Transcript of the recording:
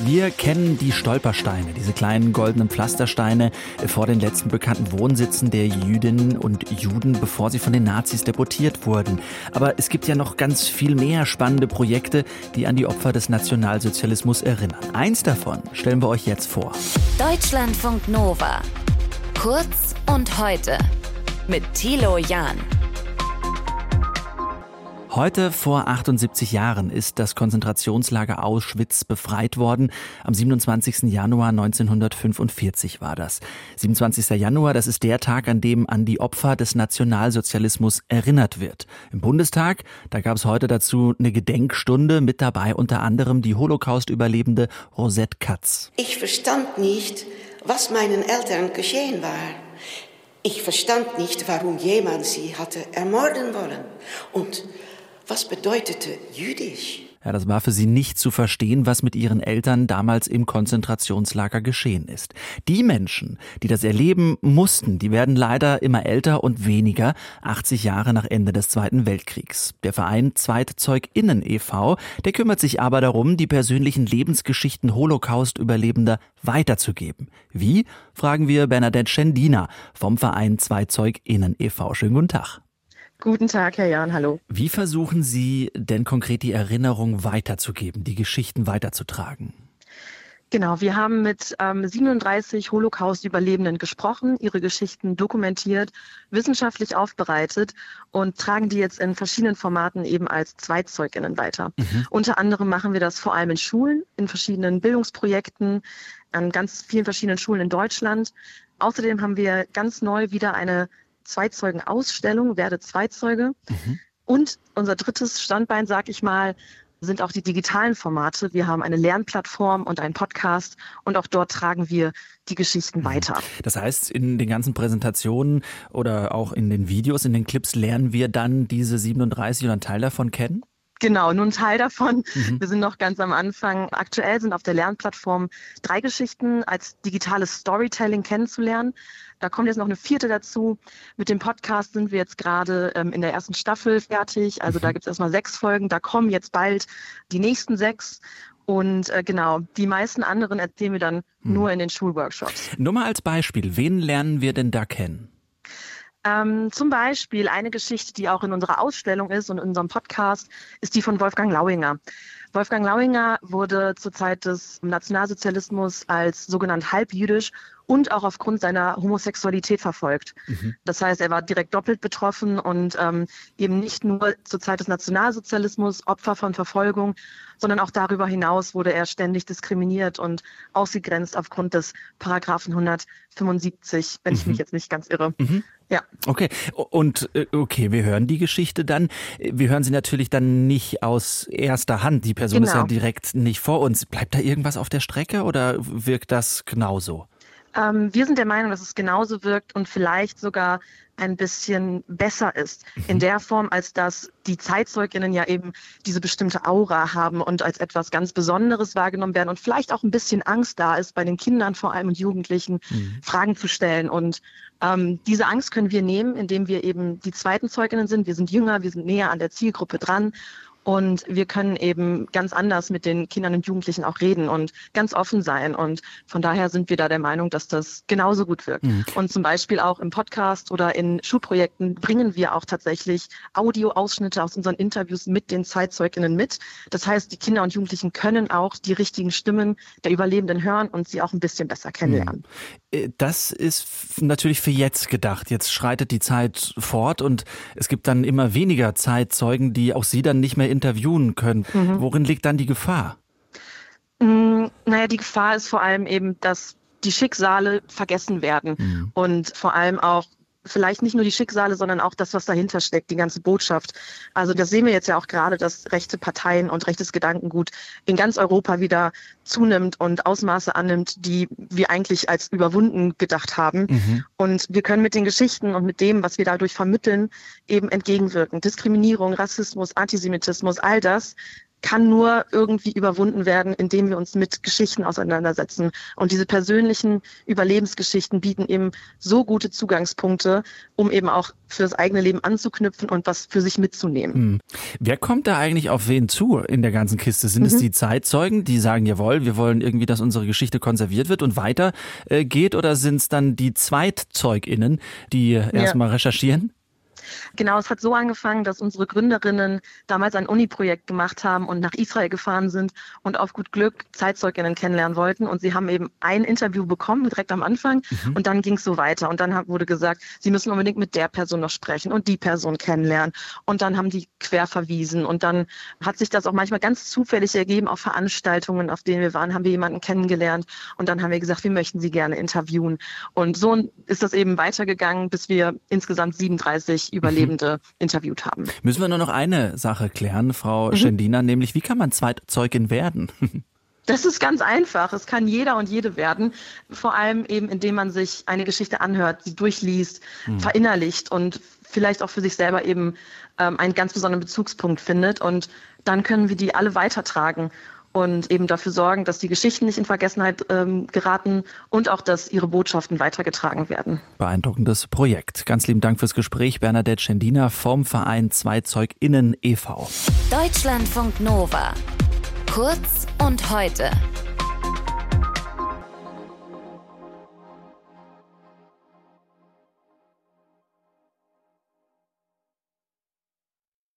Wir kennen die Stolpersteine, diese kleinen goldenen Pflastersteine vor den letzten bekannten Wohnsitzen der Jüdinnen und Juden, bevor sie von den Nazis deportiert wurden. Aber es gibt ja noch ganz viel mehr spannende Projekte, die an die Opfer des Nationalsozialismus erinnern. Eins davon stellen wir euch jetzt vor. Deutschlandfunk Nova. Kurz und heute mit Thilo Jahn. Heute vor 78 Jahren ist das Konzentrationslager Auschwitz befreit worden. Am 27. Januar 1945 war das. 27. Januar, das ist der Tag, an dem an die Opfer des Nationalsozialismus erinnert wird. Im Bundestag, da gab es heute dazu eine Gedenkstunde, mit dabei unter anderem die Holocaust-Überlebende Rosette Katz. Ich verstand nicht, was meinen Eltern geschehen war. Ich verstand nicht, warum jemand sie hatte ermorden wollen. Und was bedeutete jüdisch? Ja, das war für sie nicht zu verstehen, was mit ihren Eltern damals im Konzentrationslager geschehen ist. Die Menschen, die das erleben mussten, die werden leider immer älter und weniger, 80 Jahre nach Ende des Zweiten Weltkriegs. Der Verein ZweitzeugInnen e.V., der kümmert sich aber darum, die persönlichen Lebensgeschichten Holocaust-Überlebender weiterzugeben. Wie? Fragen wir Bernadette Schendina vom Verein ZweitzeugInnen e.V. Schönen guten Tag. Guten Tag, Herr Jahn, hallo. Wie versuchen Sie denn konkret die Erinnerung weiterzugeben, die Geschichten weiterzutragen? Genau, wir haben mit ähm, 37 Holocaust-Überlebenden gesprochen, ihre Geschichten dokumentiert, wissenschaftlich aufbereitet und tragen die jetzt in verschiedenen Formaten eben als Zweitzeuginnen weiter. Mhm. Unter anderem machen wir das vor allem in Schulen, in verschiedenen Bildungsprojekten, an ganz vielen verschiedenen Schulen in Deutschland. Außerdem haben wir ganz neu wieder eine Zweizeugen-Ausstellung, werde Zweizeuge. Mhm. Und unser drittes Standbein, sag ich mal, sind auch die digitalen Formate. Wir haben eine Lernplattform und einen Podcast und auch dort tragen wir die Geschichten mhm. weiter. Das heißt, in den ganzen Präsentationen oder auch in den Videos, in den Clips lernen wir dann diese 37 oder einen Teil davon kennen? Genau, nur ein Teil davon. Mhm. Wir sind noch ganz am Anfang. Aktuell sind auf der Lernplattform drei Geschichten als digitales Storytelling kennenzulernen. Da kommt jetzt noch eine vierte dazu. Mit dem Podcast sind wir jetzt gerade ähm, in der ersten Staffel fertig. Also mhm. da gibt es erstmal sechs Folgen. Da kommen jetzt bald die nächsten sechs. Und äh, genau, die meisten anderen erzählen wir dann mhm. nur in den Schulworkshops. Nur mal als Beispiel, wen lernen wir denn da kennen? Ähm, zum Beispiel eine Geschichte, die auch in unserer Ausstellung ist und in unserem Podcast, ist die von Wolfgang Lauinger. Wolfgang Lauinger wurde zur Zeit des Nationalsozialismus als sogenannt halbjüdisch und auch aufgrund seiner Homosexualität verfolgt. Mhm. Das heißt, er war direkt doppelt betroffen und ähm, eben nicht nur zur Zeit des Nationalsozialismus Opfer von Verfolgung, sondern auch darüber hinaus wurde er ständig diskriminiert und ausgegrenzt aufgrund des Paragraphen 175, wenn mhm. ich mich jetzt nicht ganz irre. Mhm. Ja. Okay. Und äh, okay, wir hören die Geschichte dann. Wir hören sie natürlich dann nicht aus erster Hand. Die Person genau. ist ja genau. direkt nicht vor uns. Bleibt da irgendwas auf der Strecke oder wirkt das genauso? Ähm, wir sind der Meinung, dass es genauso wirkt und vielleicht sogar ein bisschen besser ist. In mhm. der Form, als dass die Zeitzeuginnen ja eben diese bestimmte Aura haben und als etwas ganz Besonderes wahrgenommen werden und vielleicht auch ein bisschen Angst da ist, bei den Kindern vor allem und Jugendlichen mhm. Fragen zu stellen. Und ähm, diese Angst können wir nehmen, indem wir eben die zweiten Zeuginnen sind. Wir sind jünger, wir sind näher an der Zielgruppe dran und wir können eben ganz anders mit den Kindern und Jugendlichen auch reden und ganz offen sein. Und von daher sind wir da der Meinung, dass das genauso gut wirkt. Mhm. Und zum Beispiel auch im Podcast oder in Schulprojekten bringen wir auch tatsächlich Audioausschnitte aus unseren Interviews mit den Zeitzeuginnen mit. Das heißt, die Kinder und Jugendlichen können auch die richtigen Stimmen der Überlebenden hören und sie auch ein bisschen besser kennenlernen. Mhm. Äh, das ist natürlich für jetzt gedacht. Jetzt schreitet die Zeit fort und es gibt dann immer weniger Zeitzeugen, die auch Sie dann nicht mehr interviewen können. Mhm. Worin liegt dann die Gefahr? Mm, naja, die Gefahr ist vor allem eben, dass die Schicksale vergessen werden mhm. und vor allem auch vielleicht nicht nur die Schicksale, sondern auch das, was dahinter steckt, die ganze Botschaft. Also das sehen wir jetzt ja auch gerade, dass rechte Parteien und rechtes Gedankengut in ganz Europa wieder zunimmt und Ausmaße annimmt, die wir eigentlich als überwunden gedacht haben. Mhm. Und wir können mit den Geschichten und mit dem, was wir dadurch vermitteln, eben entgegenwirken. Diskriminierung, Rassismus, Antisemitismus, all das kann nur irgendwie überwunden werden, indem wir uns mit Geschichten auseinandersetzen. Und diese persönlichen Überlebensgeschichten bieten eben so gute Zugangspunkte, um eben auch für das eigene Leben anzuknüpfen und was für sich mitzunehmen. Hm. Wer kommt da eigentlich auf wen zu in der ganzen Kiste? Sind mhm. es die Zeitzeugen, die sagen, jawohl, wir wollen irgendwie, dass unsere Geschichte konserviert wird und weiter äh, geht, oder sind es dann die ZweitzeugInnen, die ja. erstmal recherchieren? Genau, es hat so angefangen, dass unsere Gründerinnen damals ein Uni-Projekt gemacht haben und nach Israel gefahren sind und auf gut Glück Zeitzeuginnen kennenlernen wollten. Und sie haben eben ein Interview bekommen, direkt am Anfang. Mhm. Und dann ging es so weiter. Und dann wurde gesagt, sie müssen unbedingt mit der Person noch sprechen und die Person kennenlernen. Und dann haben die quer verwiesen. Und dann hat sich das auch manchmal ganz zufällig ergeben auf Veranstaltungen, auf denen wir waren, haben wir jemanden kennengelernt. Und dann haben wir gesagt, wir möchten sie gerne interviewen. Und so ist das eben weitergegangen, bis wir insgesamt 37 Überlebende mhm. interviewt haben. Müssen wir nur noch eine Sache klären, Frau mhm. Schendina, nämlich wie kann man Zweitzeugin werden? Das ist ganz einfach. Es kann jeder und jede werden. Vor allem eben, indem man sich eine Geschichte anhört, sie durchliest, mhm. verinnerlicht und vielleicht auch für sich selber eben ähm, einen ganz besonderen Bezugspunkt findet. Und dann können wir die alle weitertragen und eben dafür sorgen, dass die Geschichten nicht in Vergessenheit ähm, geraten und auch, dass ihre Botschaften weitergetragen werden. Beeindruckendes Projekt. Ganz lieben Dank fürs Gespräch, Bernadette Schendina vom Verein ZweizeugInnen e.V. Deutschlandfunk Nova. Kurz und heute.